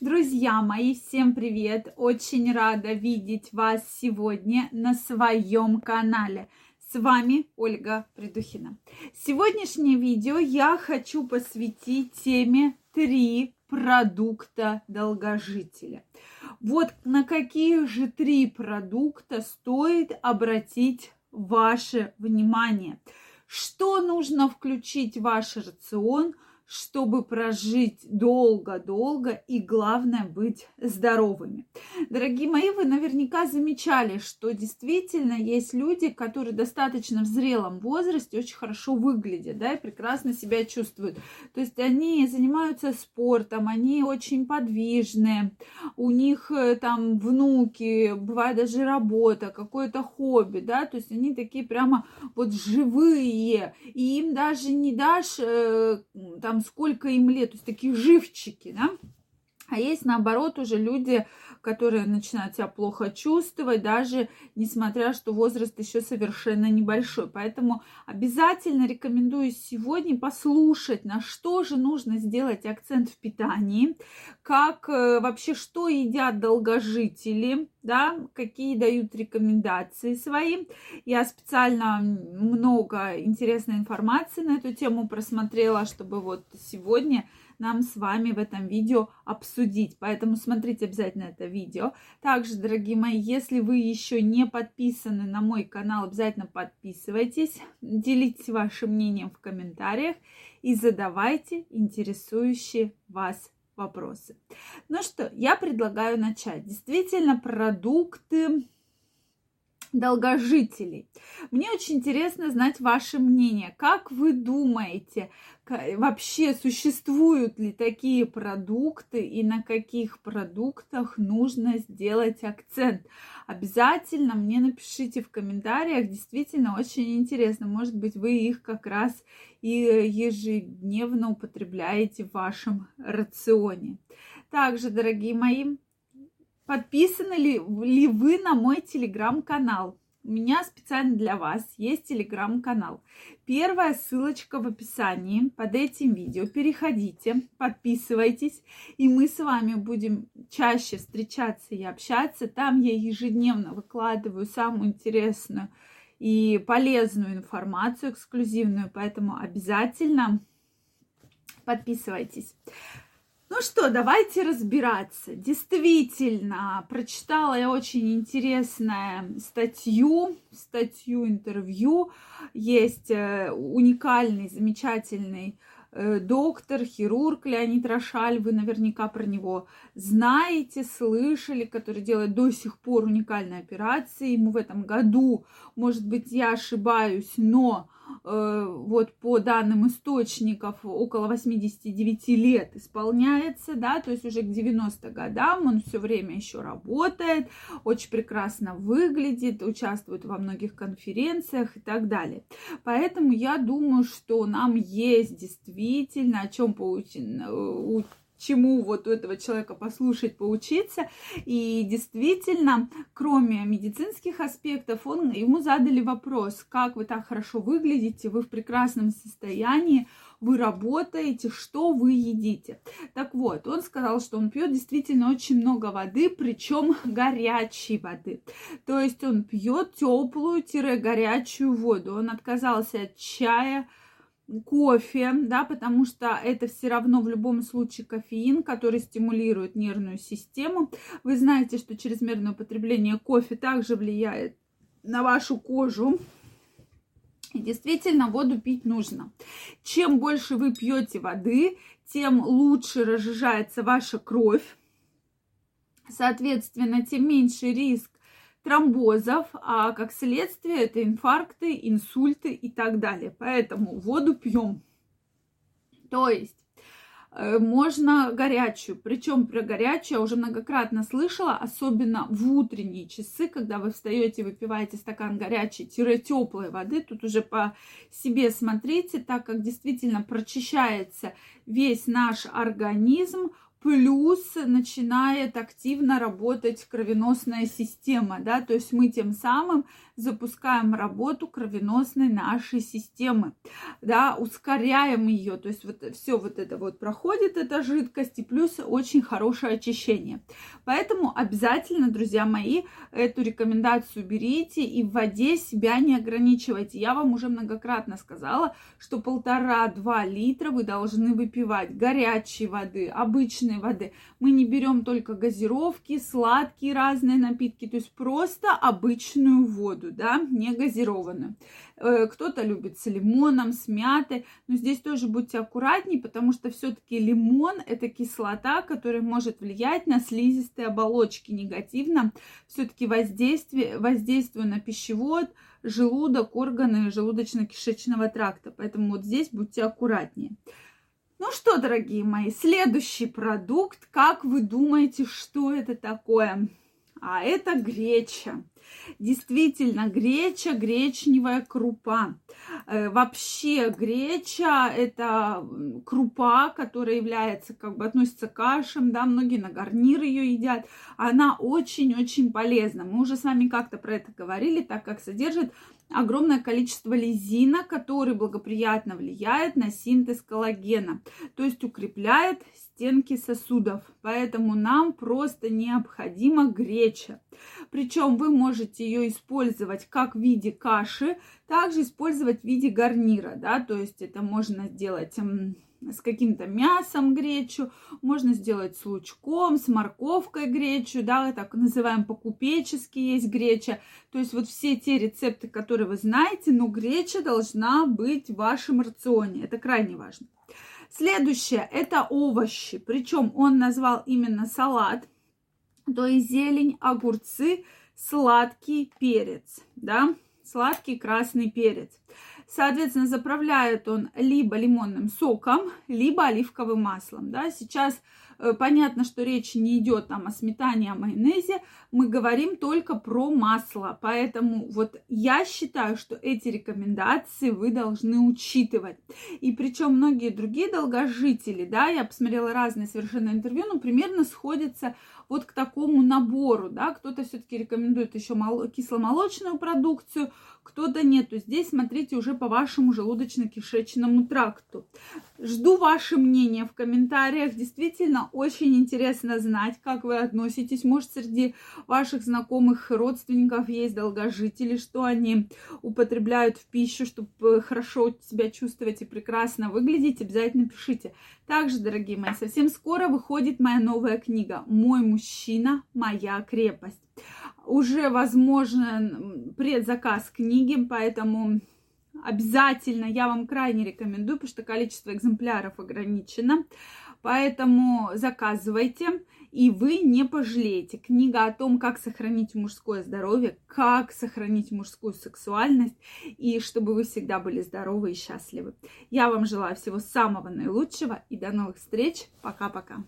Друзья мои, всем привет! Очень рада видеть вас сегодня на своем канале. С вами Ольга Придухина. Сегодняшнее видео я хочу посвятить теме три продукта долгожителя. Вот на какие же три продукта стоит обратить ваше внимание. Что нужно включить в ваш рацион – чтобы прожить долго-долго и, главное, быть здоровыми. Дорогие мои, вы наверняка замечали, что действительно есть люди, которые достаточно в зрелом возрасте очень хорошо выглядят, да, и прекрасно себя чувствуют. То есть они занимаются спортом, они очень подвижные, у них э, там внуки, бывает даже работа, какое-то хобби, да, то есть они такие прямо вот живые, и им даже не дашь э, там сколько им лет, то есть такие живчики, да. А есть наоборот уже люди, которые начинают себя плохо чувствовать, даже несмотря, что возраст еще совершенно небольшой. Поэтому обязательно рекомендую сегодня послушать, на что же нужно сделать акцент в питании, как э, вообще, что едят долгожители, да, какие дают рекомендации свои. Я специально много интересной информации на эту тему просмотрела, чтобы вот сегодня нам с вами в этом видео обсудить. Поэтому смотрите обязательно это видео. Также, дорогие мои, если вы еще не подписаны на мой канал, обязательно подписывайтесь, делитесь вашим мнением в комментариях и задавайте интересующие вас вопросы. Ну что, я предлагаю начать. Действительно, продукты долгожителей. Мне очень интересно знать ваше мнение. Как вы думаете, вообще существуют ли такие продукты и на каких продуктах нужно сделать акцент? Обязательно мне напишите в комментариях. Действительно очень интересно. Может быть, вы их как раз и ежедневно употребляете в вашем рационе. Также, дорогие мои, Подписаны ли, ли вы на мой телеграм-канал? У меня специально для вас есть телеграм-канал. Первая ссылочка в описании под этим видео. Переходите, подписывайтесь, и мы с вами будем чаще встречаться и общаться. Там я ежедневно выкладываю самую интересную и полезную информацию эксклюзивную, поэтому обязательно подписывайтесь. Ну что, давайте разбираться. Действительно, прочитала я очень интересную статью, статью интервью. Есть э, уникальный, замечательный э, доктор, хирург Леонид Рошаль, вы наверняка про него знаете, слышали, который делает до сих пор уникальные операции. Ему в этом году, может быть, я ошибаюсь, но вот по данным источников около 89 лет исполняется, да, то есть уже к 90 годам он все время еще работает, очень прекрасно выглядит, участвует во многих конференциях и так далее. Поэтому я думаю, что нам есть действительно о чем поучить чему вот у этого человека послушать, поучиться. И действительно, кроме медицинских аспектов, он, ему задали вопрос, как вы так хорошо выглядите, вы в прекрасном состоянии, вы работаете, что вы едите. Так вот, он сказал, что он пьет действительно очень много воды, причем горячей воды. То есть он пьет теплую-горячую воду. Он отказался от чая, кофе, да, потому что это все равно в любом случае кофеин, который стимулирует нервную систему. Вы знаете, что чрезмерное употребление кофе также влияет на вашу кожу. И действительно, воду пить нужно. Чем больше вы пьете воды, тем лучше разжижается ваша кровь. Соответственно, тем меньше риск тромбозов, а как следствие это инфаркты, инсульты и так далее. Поэтому воду пьем. То есть э, можно горячую. Причем про горячую я уже многократно слышала, особенно в утренние часы, когда вы встаете, выпиваете стакан горячей-теплой воды. Тут уже по себе смотрите, так как действительно прочищается весь наш организм, плюс начинает активно работать кровеносная система, да, то есть мы тем самым запускаем работу кровеносной нашей системы, да, ускоряем ее, то есть вот все вот это вот проходит, эта жидкость, и плюс очень хорошее очищение. Поэтому обязательно, друзья мои, эту рекомендацию берите и в воде себя не ограничивайте. Я вам уже многократно сказала, что полтора-два литра вы должны выпивать горячей воды, обычной воды. Мы не берем только газировки, сладкие разные напитки, то есть просто обычную воду, да, не газированную. Э, кто-то любит с лимоном, с мятой, но здесь тоже будьте аккуратнее, потому что все-таки лимон это кислота, которая может влиять на слизистые оболочки негативно, все-таки воздействие, воздействуя на пищевод, желудок, органы желудочно-кишечного тракта. Поэтому вот здесь будьте аккуратнее. Ну что, дорогие мои, следующий продукт. Как вы думаете, что это такое? А это греча. Действительно, греча, гречневая крупа. Э, вообще греча – это крупа, которая является, как бы относится к кашам, да, многие на гарнир ее едят. Она очень-очень полезна. Мы уже с вами как-то про это говорили, так как содержит огромное количество лизина, который благоприятно влияет на синтез коллагена, то есть укрепляет стенки сосудов. Поэтому нам просто необходима греча. Причем вы можете ее использовать как в виде каши, также использовать в виде гарнира, да, то есть это можно сделать с каким-то мясом гречу, можно сделать с лучком, с морковкой гречу, да, так называем по-купечески есть греча. То есть вот все те рецепты, которые вы знаете, но греча должна быть в вашем рационе. Это крайне важно. Следующее – это овощи. Причем он назвал именно салат, то есть зелень, огурцы, сладкий перец, да, сладкий красный перец. Соответственно, заправляет он либо лимонным соком, либо оливковым маслом. Да. Сейчас Э, понятно, что речь не идет там о сметане, о майонезе, мы говорим только про масло. Поэтому вот я считаю, что эти рекомендации вы должны учитывать. И причем многие другие долгожители, да, я посмотрела разные совершенно интервью, но примерно сходятся вот к такому набору, да, кто-то все-таки рекомендует еще мол- кисломолочную продукцию, кто-то нет. То здесь смотрите по вашему желудочно-кишечному тракту. Жду ваше мнение в комментариях. Действительно, очень интересно знать, как вы относитесь. Может, среди ваших знакомых родственников есть долгожители, что они употребляют в пищу, чтобы хорошо себя чувствовать и прекрасно выглядеть. Обязательно пишите. Также, дорогие мои, совсем скоро выходит моя новая книга «Мой мужчина, моя крепость». Уже возможен предзаказ книги, поэтому обязательно я вам крайне рекомендую, потому что количество экземпляров ограничено. Поэтому заказывайте, и вы не пожалеете. Книга о том, как сохранить мужское здоровье, как сохранить мужскую сексуальность, и чтобы вы всегда были здоровы и счастливы. Я вам желаю всего самого наилучшего, и до новых встреч. Пока-пока.